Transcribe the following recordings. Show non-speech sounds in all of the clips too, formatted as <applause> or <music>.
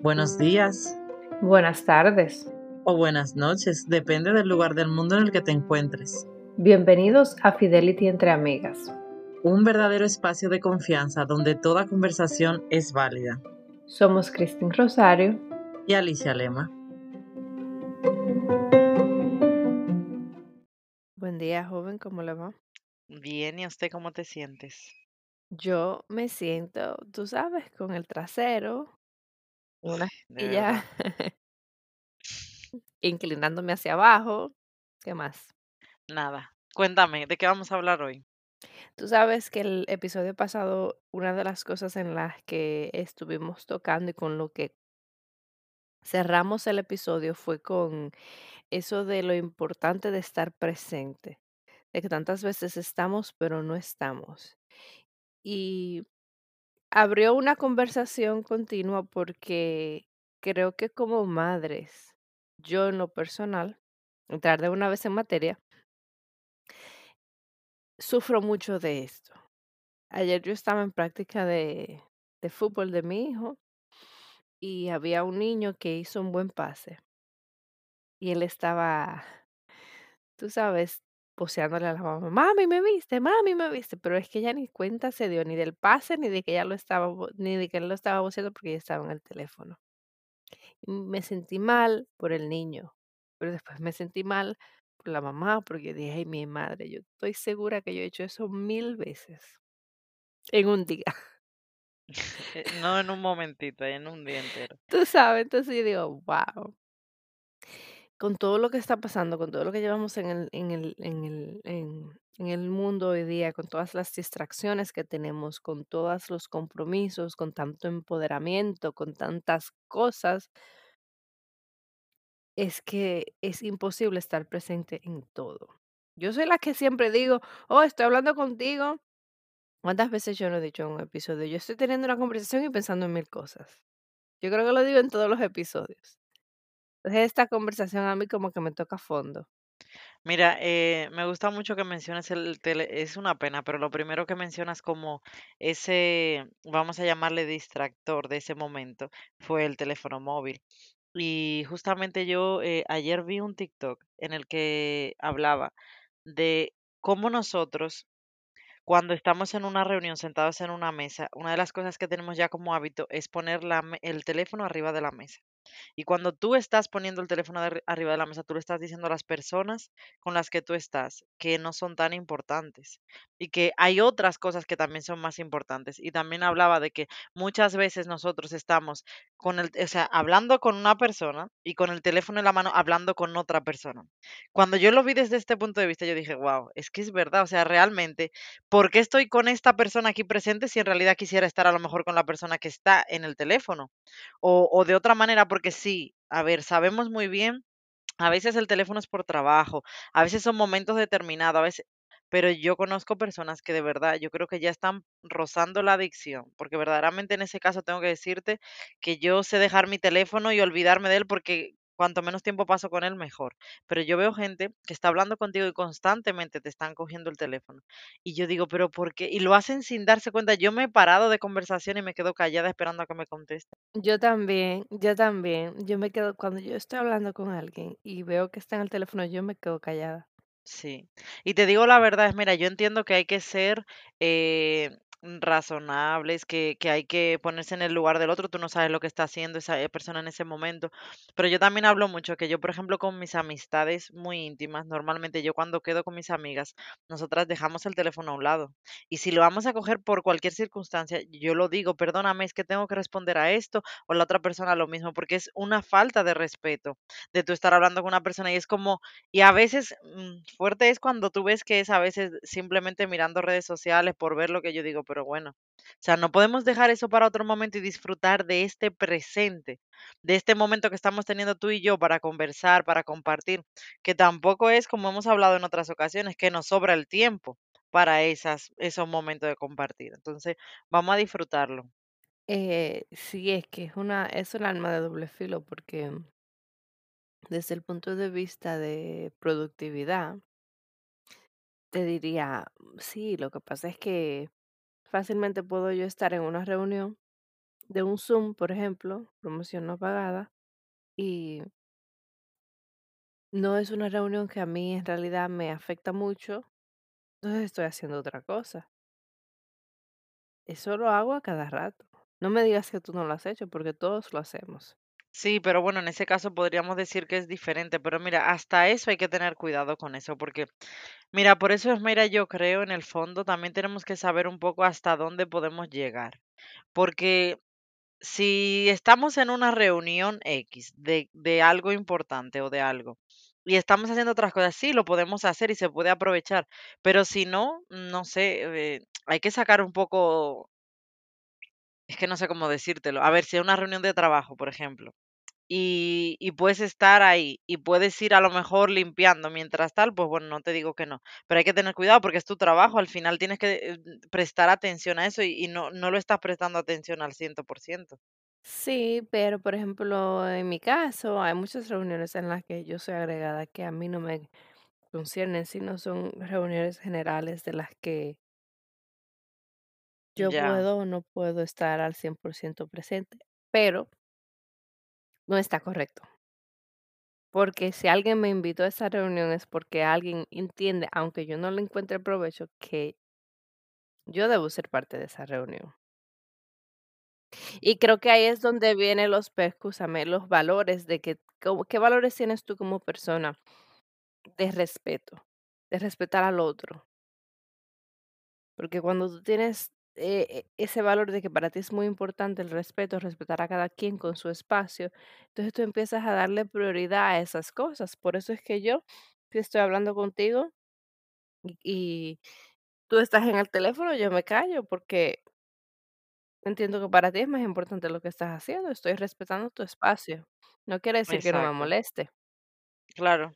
Buenos días Buenas tardes. o buenas noches, depende del lugar del mundo en el que te encuentres. Bienvenidos a Fidelity entre amigas. Un verdadero espacio de confianza donde toda conversación es válida. Somos Cristín Rosario. Y Alicia Lema. Buen día, joven, ¿cómo le va? Bien, ¿y a usted cómo te sientes? Yo me siento, tú sabes, con el trasero, una De verdad. <laughs> inclinándome hacia abajo. ¿Qué más? Nada. Cuéntame, ¿de qué vamos a hablar hoy? Tú sabes que el episodio pasado, una de las cosas en las que estuvimos tocando y con lo que cerramos el episodio fue con eso de lo importante de estar presente, de que tantas veces estamos pero no estamos. Y abrió una conversación continua porque creo que como madres, yo en lo personal, entrar de una vez en materia, sufro mucho de esto. Ayer yo estaba en práctica de, de fútbol de mi hijo y había un niño que hizo un buen pase y él estaba, tú sabes, poseándole a la mamá, mami, me viste, mami, me viste, pero es que ella ni cuenta se dio ni del pase, ni de que ella lo estaba, ni de que él lo estaba voceando porque ella estaba en el teléfono. Y me sentí mal por el niño, pero después me sentí mal por la mamá porque dije, ay, mi madre, yo estoy segura que yo he hecho eso mil veces en un día. <laughs> Eh, No en un momentito, en un día entero. Tú sabes, entonces yo digo, wow. Con todo lo que está pasando, con todo lo que llevamos en el, en el, en el, en, el mundo hoy día, con todas las distracciones que tenemos, con todos los compromisos, con tanto empoderamiento, con tantas cosas, es que es imposible estar presente en todo. Yo soy la que siempre digo, oh, estoy hablando contigo. ¿Cuántas veces yo no he dicho en un episodio? Yo estoy teniendo una conversación y pensando en mil cosas. Yo creo que lo digo en todos los episodios. Entonces esta conversación a mí como que me toca fondo. Mira, eh, me gusta mucho que menciones el tele, es una pena, pero lo primero que mencionas como ese, vamos a llamarle distractor de ese momento, fue el teléfono móvil. Y justamente yo eh, ayer vi un TikTok en el que hablaba de cómo nosotros, cuando estamos en una reunión sentados en una mesa, una de las cosas que tenemos ya como hábito es poner el teléfono arriba de la mesa. Y cuando tú estás poniendo el teléfono arriba de la mesa, tú le estás diciendo a las personas con las que tú estás que no son tan importantes y que hay otras cosas que también son más importantes. Y también hablaba de que muchas veces nosotros estamos con el, o sea, hablando con una persona y con el teléfono en la mano hablando con otra persona. Cuando yo lo vi desde este punto de vista, yo dije, wow, es que es verdad, o sea, realmente, ¿por qué estoy con esta persona aquí presente si en realidad quisiera estar a lo mejor con la persona que está en el teléfono? O, o de otra manera, porque sí, a ver, sabemos muy bien, a veces el teléfono es por trabajo, a veces son momentos determinados, a veces, pero yo conozco personas que de verdad, yo creo que ya están rozando la adicción, porque verdaderamente en ese caso tengo que decirte que yo sé dejar mi teléfono y olvidarme de él porque cuanto menos tiempo paso con él, mejor. Pero yo veo gente que está hablando contigo y constantemente te están cogiendo el teléfono. Y yo digo, pero ¿por qué? Y lo hacen sin darse cuenta. Yo me he parado de conversación y me quedo callada esperando a que me conteste. Yo también, yo también. Yo me quedo, cuando yo estoy hablando con alguien y veo que está en el teléfono, yo me quedo callada. Sí. Y te digo la verdad, es, mira, yo entiendo que hay que ser eh, razonables, que, que hay que ponerse en el lugar del otro, tú no sabes lo que está haciendo esa eh, persona en ese momento, pero yo también hablo mucho que yo, por ejemplo, con mis amistades muy íntimas, normalmente yo cuando quedo con mis amigas, nosotras dejamos el teléfono a un lado. Y si lo vamos a coger por cualquier circunstancia, yo lo digo, perdóname, es que tengo que responder a esto, o la otra persona lo mismo, porque es una falta de respeto de tú estar hablando con una persona y es como y a veces, mm, fuerte es cuando tú ves que es a veces simplemente mirando redes sociales por ver lo que yo digo, pero bueno, o sea, no podemos dejar eso para otro momento y disfrutar de este presente, de este momento que estamos teniendo tú y yo para conversar, para compartir, que tampoco es como hemos hablado en otras ocasiones, que nos sobra el tiempo para esas, esos momentos de compartir. Entonces, vamos a disfrutarlo. Eh, sí, es que es una, es un arma de doble filo porque desde el punto de vista de productividad, te diría, sí, lo que pasa es que Fácilmente puedo yo estar en una reunión de un Zoom, por ejemplo, promoción no pagada, y no es una reunión que a mí en realidad me afecta mucho, entonces estoy haciendo otra cosa. Eso lo hago a cada rato. No me digas que tú no lo has hecho, porque todos lo hacemos. Sí, pero bueno, en ese caso podríamos decir que es diferente, pero mira, hasta eso hay que tener cuidado con eso, porque mira, por eso es, mira, yo creo en el fondo también tenemos que saber un poco hasta dónde podemos llegar, porque si estamos en una reunión X de, de algo importante o de algo y estamos haciendo otras cosas, sí, lo podemos hacer y se puede aprovechar, pero si no, no sé, eh, hay que sacar un poco, es que no sé cómo decírtelo. A ver, si es una reunión de trabajo, por ejemplo y, y puedes estar ahí y puedes ir a lo mejor limpiando mientras tal, pues bueno, no te digo que no, pero hay que tener cuidado porque es tu trabajo, al final tienes que eh, prestar atención a eso y, y no, no lo estás prestando atención al 100%. Sí, pero por ejemplo, en mi caso, hay muchas reuniones en las que yo soy agregada que a mí no me conciernen, sino son reuniones generales de las que yo Ya, puedo o no puedo estar al 100% presente, pero no está correcto. Porque si alguien me invitó a esa reunión es porque alguien entiende, aunque yo no le encuentre provecho, que yo debo ser parte de esa reunión. Y creo que ahí es donde vienen los, escúchame, los valores de que, ¿qué valores tienes tú como persona de respeto, de respetar al otro? Porque cuando tú tienes eh, eh, ese valor de que para ti es muy importante el respeto, respetar a cada quien con su espacio, entonces tú empiezas a darle prioridad a esas cosas. Por eso es que yo, si estoy hablando contigo y, y tú estás en el teléfono, yo me callo porque entiendo que para ti es más importante lo que estás haciendo. Estoy respetando tu espacio. No quiere decir que no me exacto, moleste. claro.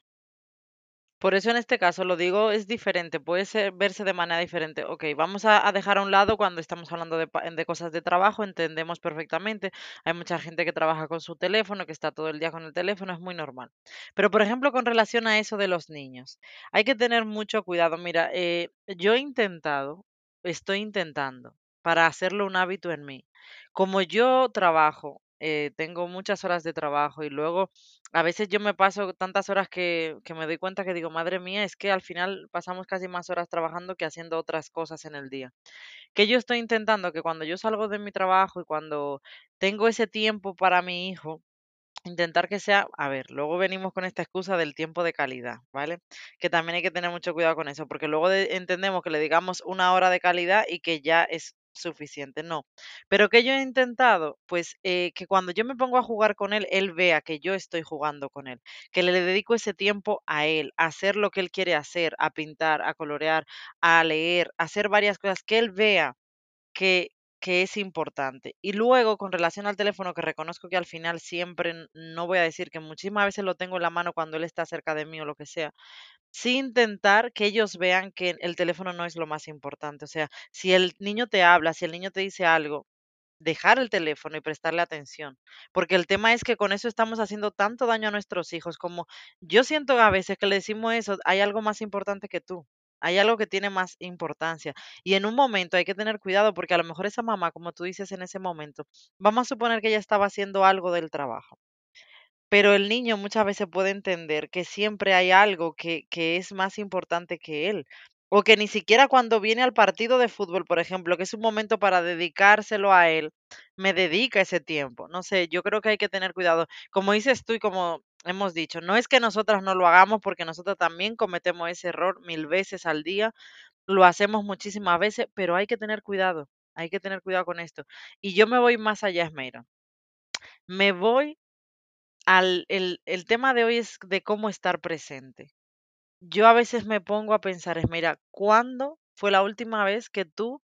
Por eso en este caso lo digo es diferente, puede ser, verse de manera diferente. Ok, vamos a, dejar a un lado cuando estamos hablando de, de cosas de trabajo, entendemos perfectamente. Hay mucha gente que trabaja con su teléfono, que está todo el día con el teléfono, es muy normal. Pero por ejemplo, con relación a eso de los niños, hay que tener mucho cuidado. Mira, eh, yo he intentado, estoy intentando, para hacerlo un hábito en mí. Como yo trabajo, eh, tengo muchas horas de trabajo y luego a veces yo me paso tantas horas que, me doy cuenta que digo, madre mía, es que al final pasamos casi más horas trabajando que haciendo otras cosas en el día. Que yo estoy intentando que cuando yo salgo de mi trabajo y cuando tengo ese tiempo para mi hijo, Intentar que sea, a ver, luego venimos con esta excusa del tiempo de calidad, ¿vale? Que también hay que tener mucho cuidado con eso, porque luego de- entendemos que le digamos una hora de calidad y que ya es suficiente, no. Pero que yo he intentado, pues eh, que cuando yo me pongo a jugar con él, él vea que yo estoy jugando con él, que le dedico ese tiempo a él, a hacer lo que él quiere hacer, a pintar, a colorear, a leer, a hacer varias cosas, que él vea que que es importante. Y luego, con relación al teléfono, que reconozco que al final siempre, no voy a decir que muchísimas veces lo tengo en la mano cuando él está cerca de mí o lo que sea, sí intentar que ellos vean que el teléfono no es lo más importante. O sea, si el niño te habla, si el niño te dice algo, dejar el teléfono y prestarle atención, porque el tema es que con eso estamos haciendo tanto daño a nuestros hijos, como yo siento a veces que le decimos eso, hay algo más importante que tú, hay algo que tiene más importancia. Y en un momento hay que tener cuidado porque a lo mejor esa mamá, como tú dices en ese momento, vamos a suponer que ella estaba haciendo algo del trabajo pero el niño muchas veces puede entender que siempre hay algo que, que es más importante que él. O que ni siquiera cuando viene al partido de fútbol, por ejemplo, que es un momento para dedicárselo a él, me dedica ese tiempo. No sé, yo creo que hay que tener cuidado. Como dices tú y como hemos dicho, no es que nosotras no lo hagamos porque nosotros también cometemos ese error mil veces al día, lo hacemos muchísimas veces, pero hay que tener cuidado, hay que tener cuidado con esto. Y yo me voy más allá, Esmeira. Me voy el el tema de hoy es de cómo estar presente. Yo a veces me pongo a pensar, es mira, ¿cuándo fue la última vez que tú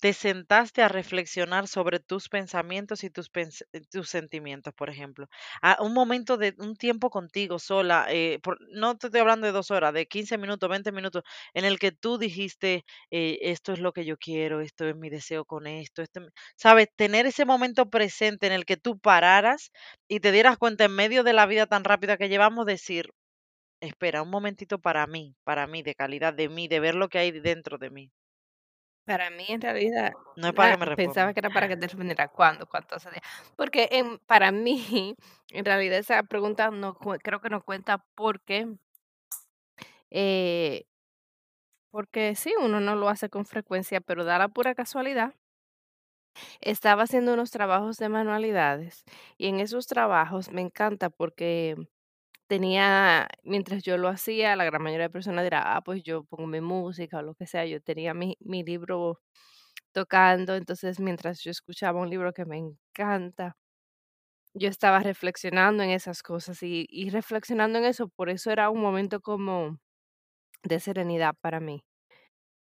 te sentaste a reflexionar sobre tus pensamientos y tus, eh, sentimientos, por ejemplo. A un momento de un tiempo contigo sola, eh, por- no te estoy hablando de dos horas, de 15 minutos, 20 minutos, en el que tú dijiste, eh, esto es lo que yo quiero, esto es mi deseo con esto, esto, me-". ¿sabes? Tener ese momento presente en el que tú pararas y te dieras cuenta en medio de la vida tan rápida que llevamos, decir, espera, un momentito para mí, para mí, de calidad, de mí, de ver lo que hay dentro de mí. Para mí, en realidad, No es para ah, que me pensaba que era para que te respondiera cuándo, cuántos días. Porque en para mí, <laughs> en realidad, esa pregunta no creo que no cuenta porque, eh, porque sí, uno no lo hace con frecuencia, pero da la pura casualidad, estaba haciendo unos trabajos de manualidades, y en esos trabajos me encanta porque tenía mientras yo lo hacía, la gran mayoría de personas dirá: "Ah, pues yo pongo mi música", o lo que sea, yo tenía mi mi libro tocando, entonces, mientras yo escuchaba un libro que me encanta, yo estaba reflexionando en esas cosas y y reflexionando en eso, por eso era un momento como de serenidad para mí.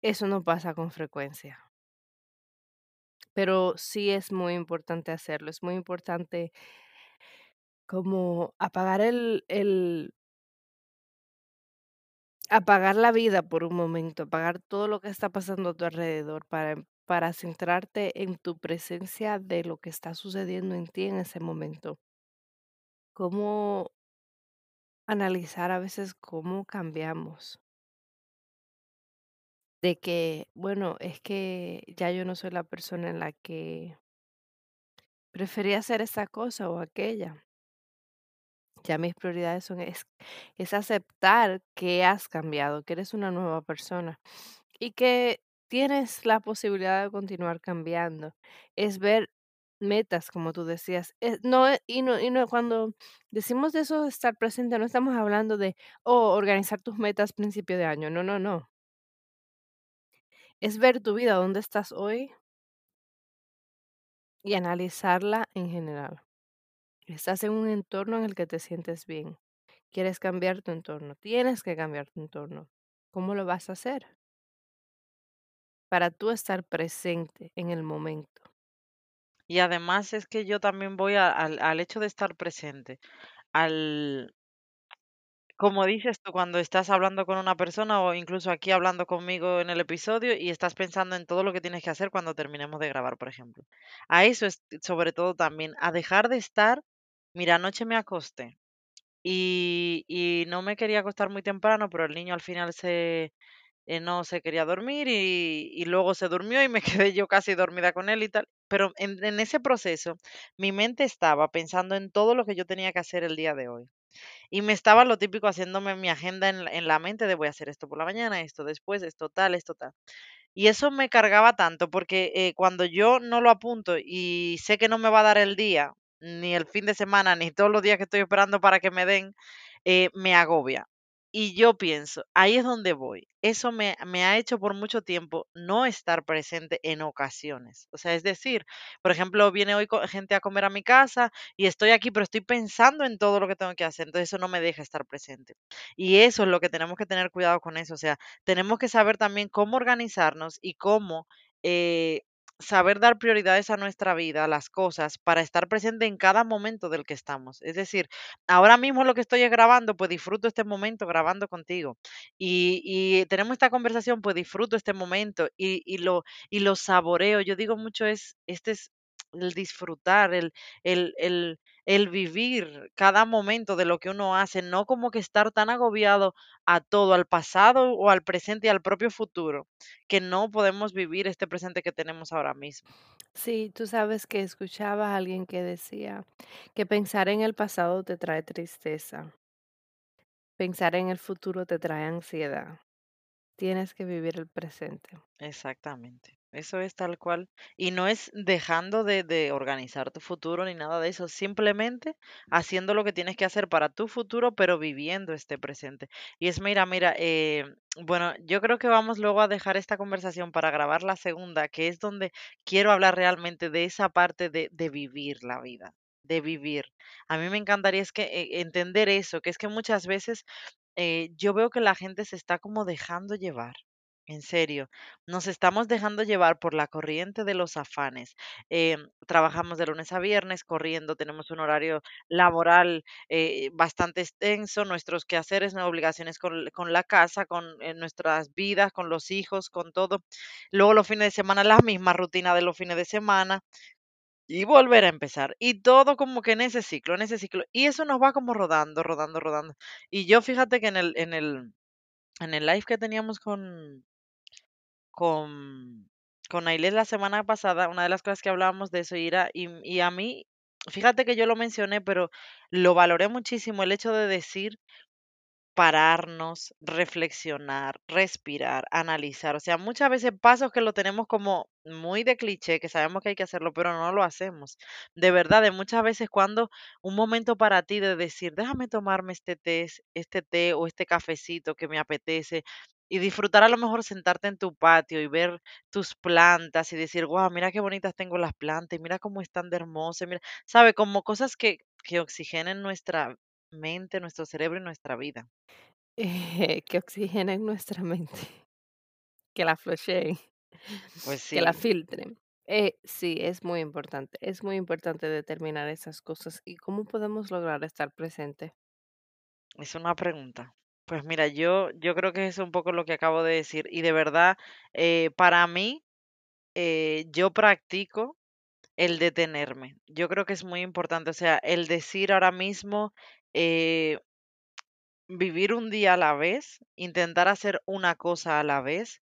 Eso no pasa con frecuencia, pero sí es muy importante hacerlo, es muy importante como apagar el el apagar la vida por un momento, apagar todo lo que está pasando a tu alrededor para para centrarte en tu presencia de lo que está sucediendo en ti en ese momento. Cómo Analizar a veces cómo cambiamos, de que, bueno, es que ya yo no soy la persona en la que prefería hacer esta cosa o aquella. Ya mis prioridades son es, es aceptar que has cambiado, que eres una nueva persona y que tienes la posibilidad de continuar cambiando. Es ver metas, como tú decías. No, e- y no, y no, cuando decimos de eso estar presente, no estamos hablando de, oh, organizar tus metas principio de año. No, no, no. Es ver tu vida, dónde estás hoy y analizarla en general. Estás en un entorno en el que te sientes bien. Quieres cambiar tu entorno. Tienes que cambiar tu entorno. ¿Cómo lo vas a hacer? Para tú estar presente en el momento. Y además es que yo también voy al al hecho de estar presente, al como dices tú, cuando estás hablando con una persona o incluso aquí hablando conmigo en el episodio y estás pensando en todo lo que tienes que hacer cuando terminemos de grabar, por ejemplo. A eso es sobre todo también, a dejar de estar, mira, anoche me acosté y y no me quería acostar muy temprano, pero el niño al final se eh, no se quería dormir y, y luego se durmió y me <laughs> quedé yo casi dormida con él y tal. Pero en, en ese proceso, mi mente estaba pensando en todo lo que yo tenía que hacer el día de hoy. Y me estaba lo típico haciéndome mi agenda en, la- en la mente de voy a hacer esto por la mañana, esto después, esto tal, esto tal. Y eso me cargaba tanto porque eh, cuando yo no lo apunto y sé que no me va a dar el día, ni el fin de semana, ni todos los días que estoy esperando para que me den, eh, me agobia. Y yo pienso, ahí es donde voy. Eso me, me ha hecho por mucho tiempo no estar presente en ocasiones. O sea, es decir, por ejemplo, viene hoy gente a comer a mi casa y estoy aquí, pero estoy pensando en todo lo que tengo que hacer. Entonces eso no me deja estar presente. Y eso es lo que tenemos que tener cuidado con eso. O sea, tenemos que saber también cómo organizarnos y cómo eh, saber dar prioridades a nuestra vida, a las cosas, para estar presente en cada momento del que estamos. Es decir, ahora mismo lo que estoy es grabando, pues disfruto este momento grabando contigo. Y, y tenemos esta conversación, pues disfruto este momento y, y lo, y lo saboreo. Yo digo mucho es, este es el disfrutar, el, el, el, el vivir cada momento de lo que uno hace, no como que estar tan agobiado a todo, al pasado o al presente y al propio futuro, que no podemos vivir este presente que tenemos ahora mismo. Sí, tú sabes que escuchaba a alguien que decía que pensar en el pasado te trae tristeza, pensar en el futuro te trae ansiedad. Tienes que vivir el presente. Exactamente. Eso es tal cual. Y no es dejando de, de organizar tu futuro ni nada de eso, simplemente haciendo lo que tienes que hacer para tu futuro, pero viviendo este presente. Y es, mira, mira, eh, bueno, yo creo que vamos luego a dejar esta conversación para grabar la segunda, que es donde quiero hablar realmente de esa parte de, de vivir la vida, de vivir. A mí me encantaría es que eh, entender eso, que es que muchas veces eh, yo veo que la gente se está como dejando llevar. En serio, nos estamos dejando llevar por la corriente de los afanes. Em, trabajamos de lunes a viernes corriendo, tenemos un horario laboral eh, bastante extenso, nuestros quehaceres, nuestras obligaciones con, con la casa, con eh, nuestras vidas, con los hijos, con todo. Luego los fines de semana, la misma rutina de los fines de semana y volver a empezar. Y todo como que en ese ciclo, en ese ciclo. Y eso nos va como rodando, rodando, rodando. Y yo fíjate que en el, en el, en el live que teníamos con, con con Ailes la semana pasada, una de las cosas que hablábamos de eso era, y, y a mí, fíjate que yo lo mencioné, pero lo valoré muchísimo el hecho de decir pararnos, reflexionar, respirar, analizar. O sea, muchas veces pasos que lo tenemos como muy de cliché, que sabemos que hay que hacerlo, pero no lo hacemos. De verdad, de muchas veces cuando un momento para ti de decir, déjame tomarme este té, este té o este cafecito que me apetece. Y disfrutar a lo mejor sentarte en tu patio y ver tus plantas y decir, wow, mira qué bonitas tengo las plantas, y mira cómo están de hermosas, mira, sabe, como cosas que, que oxigenen nuestra mente, nuestro cerebro y nuestra vida. Eh, <laughs> que oxigenen nuestra mente, que la flocheen, Pues que la sí, filtren. Eh, sí, es muy importante, es muy importante determinar esas cosas. ¿Y cómo podemos lograr estar presente? es una pregunta. Pues mira, yo, yo creo que es un poco lo que acabo de decir. Y de verdad, eh, para mí, eh, yo practico el detenerme. Yo creo que es muy importante. O sea, el decir ahora mismo, eh, vivir un día a la vez, intentar hacer una cosa a la vez.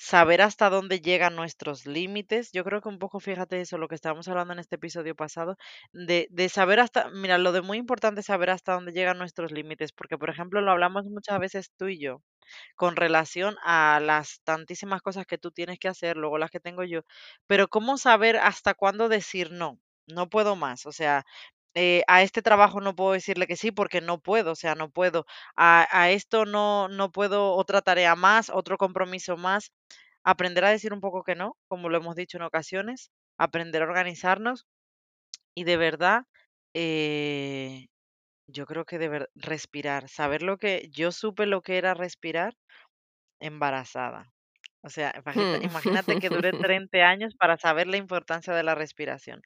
Saber hasta dónde llegan nuestros límites. Yo creo que un poco, fíjate eso, lo que estábamos hablando en este episodio pasado, de, de saber hasta, mira, lo de muy importante es saber hasta dónde llegan nuestros límites, porque, por ejemplo, lo hablamos muchas veces tú y yo, con relación a las tantísimas cosas que tú tienes que hacer, luego las que tengo yo, pero ¿cómo saber hasta cuándo decir no? No puedo más, o sea, eh, a este trabajo no puedo decirle que sí porque no puedo, o sea, no puedo. A, a esto no, no puedo otra tarea más, otro compromiso más. Aprender a decir un poco que no, como lo hemos dicho en ocasiones, aprender a organizarnos y de verdad, eh, yo creo que de respirar, saber lo que yo supe lo que era respirar embarazada. O sea, Hmm. imagínate que dure <laughs> 30 años para saber la importancia de la respiración.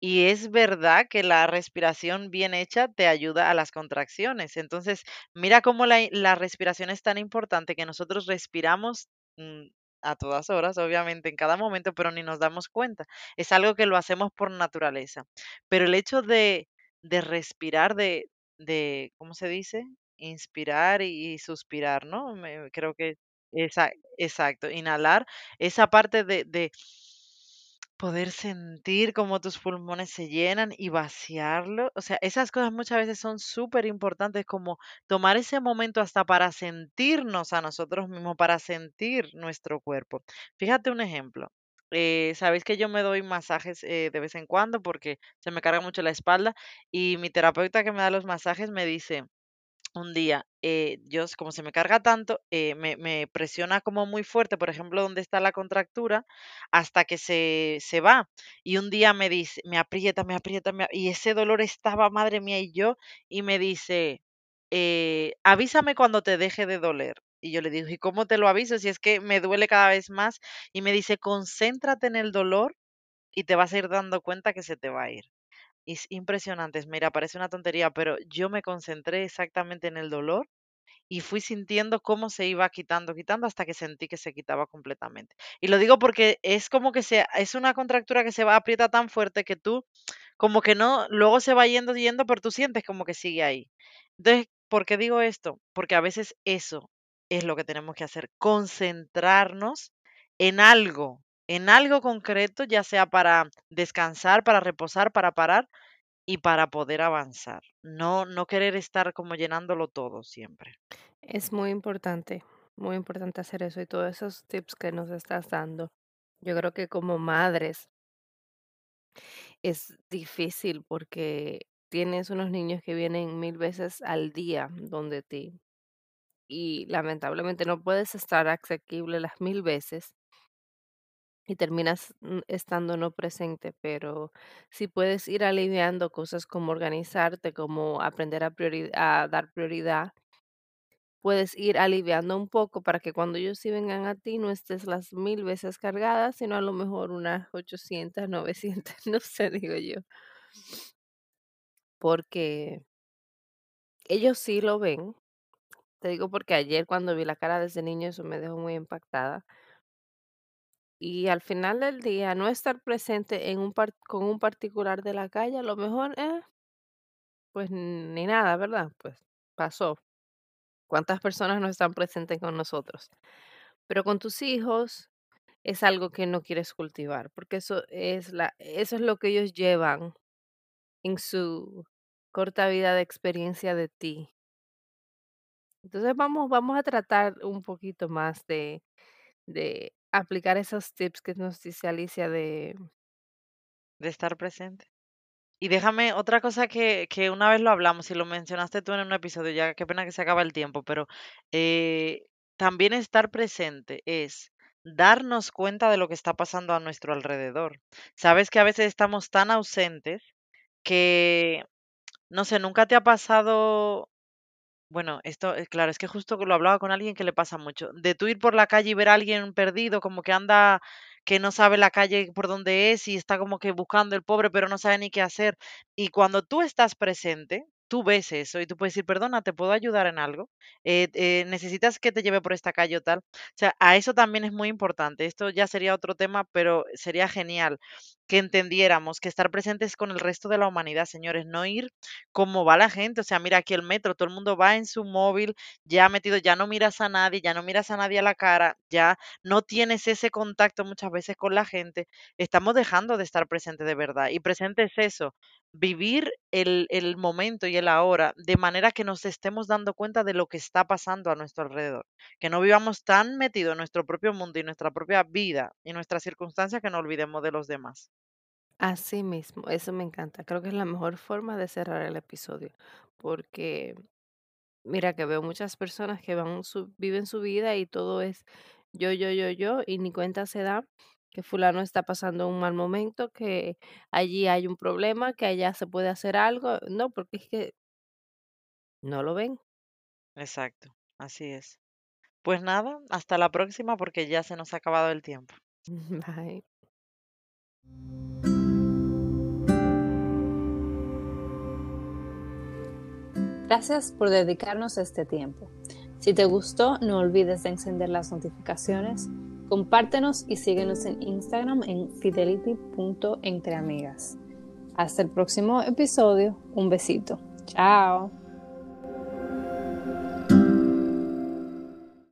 Y es verdad que la respiración bien hecha te ayuda a las contracciones. Entonces, mira cómo la, la respiración es tan importante que nosotros respiramos mm, a todas horas, obviamente, en cada momento, pero ni nos damos cuenta. Es algo que lo hacemos por naturaleza. Pero el hecho de, de respirar, de, de, ¿cómo se dice? Inspirar y, y suspirar, ¿no? Me- creo que exacto. Inhalar esa parte de, de poder sentir cómo tus pulmones se llenan y vaciarlo. O sea, esas cosas muchas veces son súper importantes, como tomar ese momento hasta para sentirnos a nosotros mismos, para sentir nuestro cuerpo. Fíjate un ejemplo. eh, sabéis que yo me doy masajes eh, de vez en cuando porque se me carga mucho la espalda y mi terapeuta que me da los masajes me dice, un día, eh, yo, como se me carga tanto, eh, me, me presiona como muy fuerte, por ejemplo, donde está la contractura, hasta que se, se va. Y un día me dice, me aprieta, me aprieta, me y ese dolor estaba, madre mía, y yo, y me dice, eh, avísame cuando te deje de doler. Y yo le digo, ¿y cómo te lo aviso? Si es que me duele cada vez más. Y me dice, concéntrate en el dolor y te vas a ir dando cuenta que se te va a ir. Es impresionante, es- mira, parece una tontería, pero yo me concentré exactamente en el dolor y fui sintiendo cómo se iba quitando, quitando hasta que sentí que se quitaba completamente. Y lo digo porque es como que se, es una contractura que se va, aprieta tan fuerte que tú, como que no, luego se va yendo, yendo, pero tú sientes como que sigue ahí. Entonces, ¿por qué digo esto? Porque a veces eso es lo que tenemos que hacer, concentrarnos en algo, en algo concreto, ya sea para descansar, para reposar, para parar y para poder avanzar. No, no querer estar como llenándolo todo siempre. Es muy importante, muy importante hacer eso y todos esos tips que nos estás dando. Yo creo que como madres es difícil porque tienes unos niños que vienen mil veces al día donde ti y lamentablemente no puedes estar asequible las mil veces y terminas mm, estando no presente, pero sí puedes ir aliviando cosas como organizarte, como aprender a, dar prioridad puedes ir aliviando un poco para que cuando ellos sí vengan a ti no estés las mil veces cargadas, sino a lo mejor unas 800, 900, <laughs> no sé, digo yo, porque ellos sí lo ven. Te digo porque ayer cuando vi la cara de ese niño eso me dejó muy impactada. Y al final del día, no estar presente en un par- con un particular de la calle, a lo mejor, eh, pues ni nada, ¿verdad? Pues pasó. ¿Cuántas personas no están presentes con nosotros? Pero con tus hijos es algo que no quieres cultivar, porque eso es la eso es lo que ellos llevan en su corta vida de experiencia de ti. Entonces vamos vamos a tratar un poquito más de de aplicar esos tips que nos dice Alicia de de estar presente. Y déjame, otra cosa que, que una vez lo hablamos y lo mencionaste tú en un episodio, ya qué pena que se acaba el tiempo, pero eh, también estar presente es darnos cuenta de lo que está pasando a nuestro alrededor. Sabes que a veces estamos tan ausentes que, no sé, nunca te ha pasado bueno, esto, eh, claro, es que justo lo hablaba con alguien que le pasa mucho. De tú ir por la calle y ver a alguien perdido, como que anda, que no sabe la calle por dónde es y está como que buscando el pobre, pero no sabe ni qué hacer. Y cuando tú estás presente, tú ves eso y tú puedes decir, perdona, ¿te puedo ayudar en algo? Eh, eh, ¿necesitas que te lleve por esta calle o tal? O sea, a eso también es muy importante. Esto ya sería otro tema, pero sería genial que entendiéramos que estar presentes con el resto de la humanidad, señores, no ir como va la gente. O sea, mira aquí el metro, todo el mundo va en su móvil, ya metido, ya no miras a nadie, ya no miras a nadie a la cara, ya no tienes ese contacto muchas veces con la gente. Estamos dejando de estar presente de verdad. Y presente es eso, vivir el, el momento y el ahora de manera que nos estemos dando cuenta de lo que está pasando a nuestro alrededor. Que no vivamos tan metidos en nuestro propio mundo y nuestra propia vida y nuestras circunstancias que no olvidemos de los demás. así mismo, eso me encanta. Creo que es la mejor forma de cerrar el episodio, porque mira que veo muchas personas que van viven su vida y todo es yo, yo, yo, yo, y ni cuenta se da que fulano está pasando un mal momento, que allí hay un problema, que allá se puede hacer algo. No, porque es que no lo ven. Exacto, así es. Pues nada, hasta la próxima porque ya se nos ha acabado el tiempo. <laughs> Bye. Gracias por dedicarnos este tiempo. Si te gustó, no olvides de encender las notificaciones, compártenos y síguenos en Instagram en fidelity.entreamigas. Hasta el próximo episodio. Un besito. Chao.